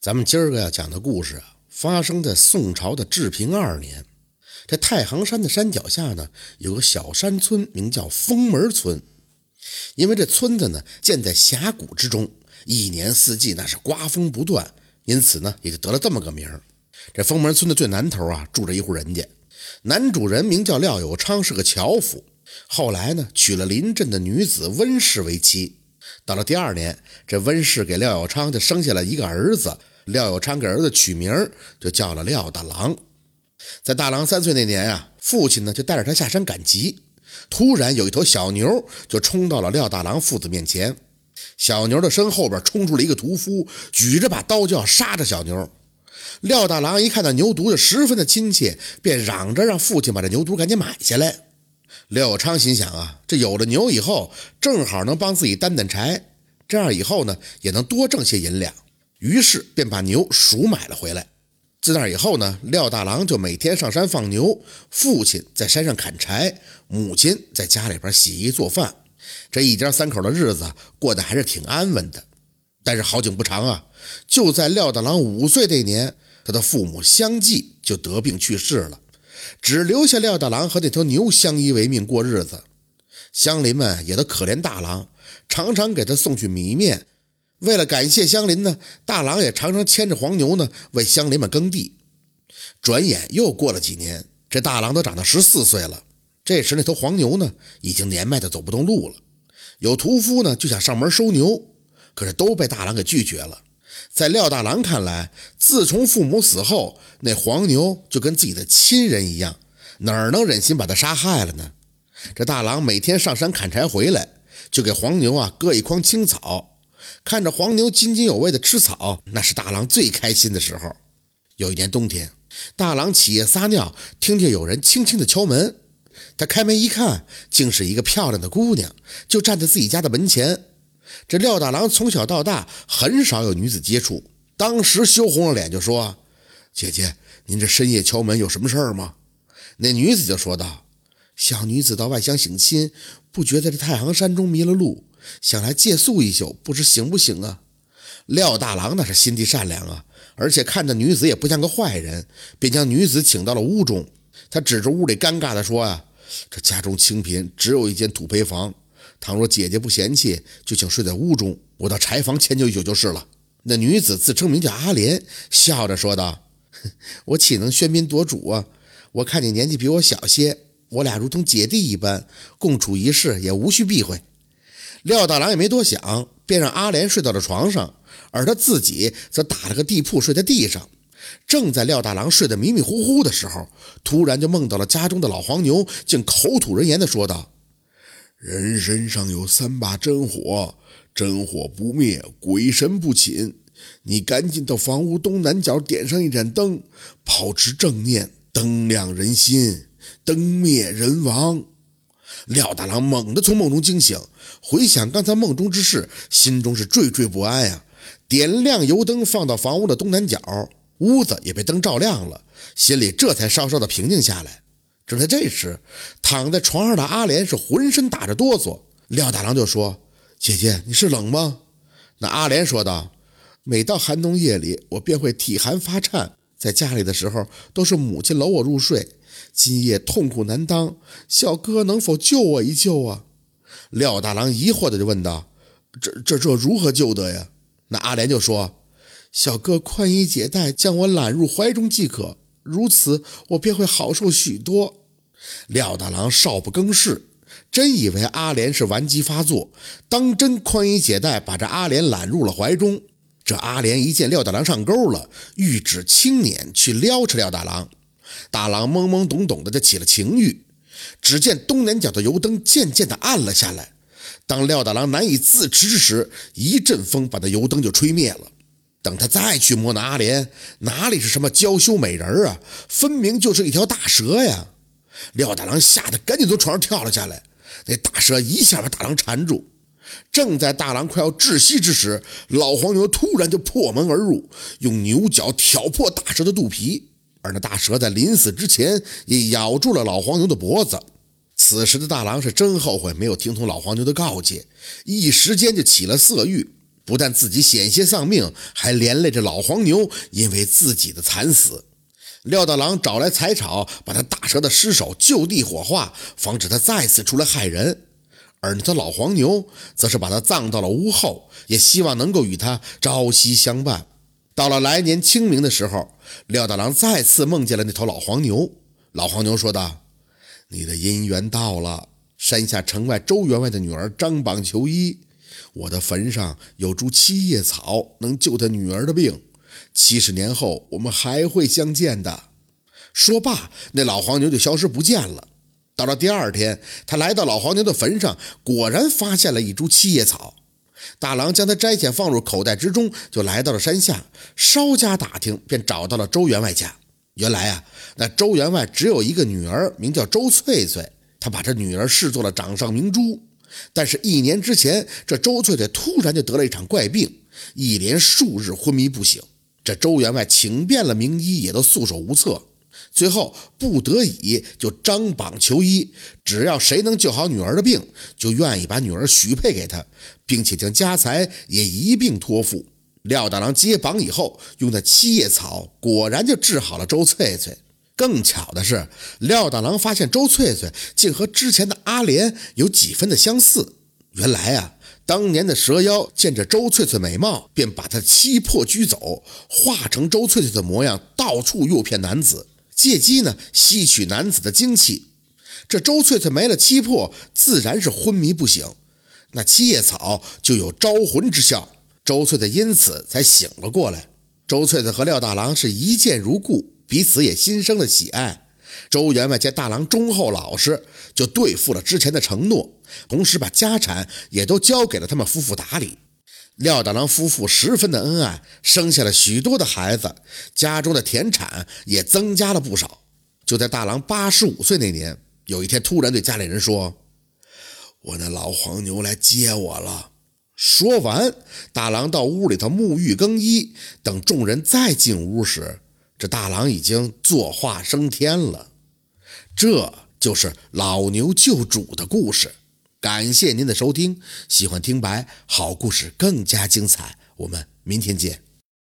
咱们今儿个要讲的故事啊，发生在宋朝的治平二年。这太行山的山脚下呢，有个小山村，名叫封门村。因为这村子呢建在峡谷之中，一年四季那是刮风不断，因此呢也就得了这么个名儿。这封门村的最南头啊，住着一户人家，男主人名叫廖有昌，是个樵夫。后来呢，娶了邻镇的女子温氏为妻。到了第二年，这温氏给廖有昌就生下了一个儿子。廖有昌给儿子取名就叫了廖大郎。在大郎三岁那年啊，父亲呢就带着他下山赶集，突然有一头小牛就冲到了廖大郎父子面前。小牛的身后边冲出了一个屠夫，举着把刀就要杀着小牛。廖大郎一看到牛犊就十分的亲切，便嚷着让父亲把这牛犊赶紧买下来。廖有昌心想啊，这有了牛以后，正好能帮自己担担柴，这样以后呢也能多挣些银两。于是便把牛赎买了回来。自那以后呢，廖大郎就每天上山放牛，父亲在山上砍柴，母亲在家里边洗衣做饭。这一家三口的日子过得还是挺安稳的。但是好景不长啊，就在廖大郎五岁那年，他的父母相继就得病去世了，只留下廖大郎和那头牛相依为命过日子。乡邻们也都可怜大郎，常常给他送去米面。为了感谢乡邻呢，大郎也常常牵着黄牛呢为乡邻们耕地。转眼又过了几年，这大郎都长到十四岁了。这时那头黄牛呢已经年迈的走不动路了。有屠夫呢就想上门收牛，可是都被大郎给拒绝了。在廖大郎看来，自从父母死后，那黄牛就跟自己的亲人一样，哪能忍心把他杀害了呢？这大郎每天上山砍柴回来，就给黄牛啊割一筐青草。看着黄牛津津有味地吃草，那是大郎最开心的时候。有一年冬天，大郎起夜撒尿，听见有人轻轻地敲门。他开门一看，竟是一个漂亮的姑娘，就站在自己家的门前。这廖大郎从小到大很少有女子接触，当时羞红了脸，就说：“姐姐，您这深夜敲门有什么事儿吗？”那女子就说道：“小女子到外乡省亲，不觉在这太行山中迷了路。”想来借宿一宿，不知行不行啊？廖大郎那是心地善良啊，而且看着女子也不像个坏人，便将女子请到了屋中。他指着屋里，尴尬地说：“啊，这家中清贫，只有一间土坯房。倘若姐姐不嫌弃，就请睡在屋中，我到柴房迁就一宿就是了。”那女子自称名叫阿莲，笑着说道：“ 我岂能喧宾夺主啊？我看你年纪比我小些，我俩如同姐弟一般，共处一室，也无需避讳。”廖大郎也没多想，便让阿莲睡到了床上，而他自己则打了个地铺睡在地上。正在廖大郎睡得迷迷糊糊的时候，突然就梦到了家中的老黄牛，竟口吐人言的说道：“人身上有三把真火，真火不灭，鬼神不侵。你赶紧到房屋东南角点上一盏灯，保持正念，灯亮人心，灯灭人亡。”廖大郎猛地从梦中惊醒，回想刚才梦中之事，心中是惴惴不安呀。点亮油灯，放到房屋的东南角，屋子也被灯照亮了，心里这才稍稍的平静下来。正在这时，躺在床上的阿莲是浑身打着哆嗦。廖大郎就说：“姐姐，你是冷吗？”那阿莲说道：“每到寒冬夜里，我便会体寒发颤，在家里的时候，都是母亲搂我入睡。”今夜痛苦难当，小哥能否救我一救啊？廖大郎疑惑的就问道：“这、这、这如何救得呀？”那阿莲就说：“小哥宽衣解带，将我揽入怀中即可，如此我便会好受许多。”廖大郎少不更事，真以为阿莲是顽疾发作，当真宽衣解带，把这阿莲揽入了怀中。这阿莲一见廖大郎上钩了，欲指轻捻去撩扯廖大郎。大郎懵懵懂懂的就起了情欲，只见东南角的油灯渐渐的暗了下来。当廖大郎难以自持之时，一阵风把那油灯就吹灭了。等他再去摸那阿莲，哪里是什么娇羞美人啊，分明就是一条大蛇呀！廖大郎吓得赶紧从床上跳了下来，那大蛇一下把大郎缠住。正在大郎快要窒息之时，老黄牛突然就破门而入，用牛角挑破大蛇的肚皮。而那大蛇在临死之前也咬住了老黄牛的脖子。此时的大郎是真后悔没有听从老黄牛的告诫，一时间就起了色欲。不但自己险些丧命，还连累着老黄牛因为自己的惨死。廖大郎找来柴草，把他大蛇的尸首就地火化，防止他再次出来害人。而那头老黄牛，则是把他葬到了屋后，也希望能够与他朝夕相伴。到了来年清明的时候，廖大郎再次梦见了那头老黄牛。老黄牛说道：“你的姻缘到了，山下城外周员外的女儿张榜求医，我的坟上有株七叶草，能救他女儿的病。七十年后，我们还会相见的。”说罢，那老黄牛就消失不见了。到了第二天，他来到老黄牛的坟上，果然发现了一株七叶草。大郎将它摘下放入口袋之中，就来到了山下。稍加打听，便找到了周员外家。原来啊，那周员外只有一个女儿，名叫周翠翠。他把这女儿视作了掌上明珠。但是，一年之前，这周翠翠突然就得了一场怪病，一连数日昏迷不醒。这周员外请遍了名医，也都束手无策。最后不得已，就张榜求医，只要谁能救好女儿的病，就愿意把女儿许配给他，并且将家财也一并托付。廖大郎接榜以后，用的七叶草果然就治好了周翠翠。更巧的是，廖大郎发现周翠翠竟和之前的阿莲有几分的相似。原来啊，当年的蛇妖见着周翠翠美貌，便把她七魄拘走，化成周翠翠的模样，到处诱骗男子。借机呢吸取男子的精气，这周翠翠没了七魄，自然是昏迷不醒。那七叶草就有招魂之效，周翠翠因此才醒了过来。周翠翠和廖大郎是一见如故，彼此也心生了喜爱。周员外见大郎忠厚老实，就兑付了之前的承诺，同时把家产也都交给了他们夫妇打理。廖大郎夫妇十分的恩爱，生下了许多的孩子，家中的田产也增加了不少。就在大郎八十五岁那年，有一天突然对家里人说：“我那老黄牛来接我了。”说完，大郎到屋里头沐浴更衣，等众人再进屋时，这大郎已经作化升天了。这就是老牛救主的故事。感谢您的收听，喜欢听白好故事更加精彩，我们明天见。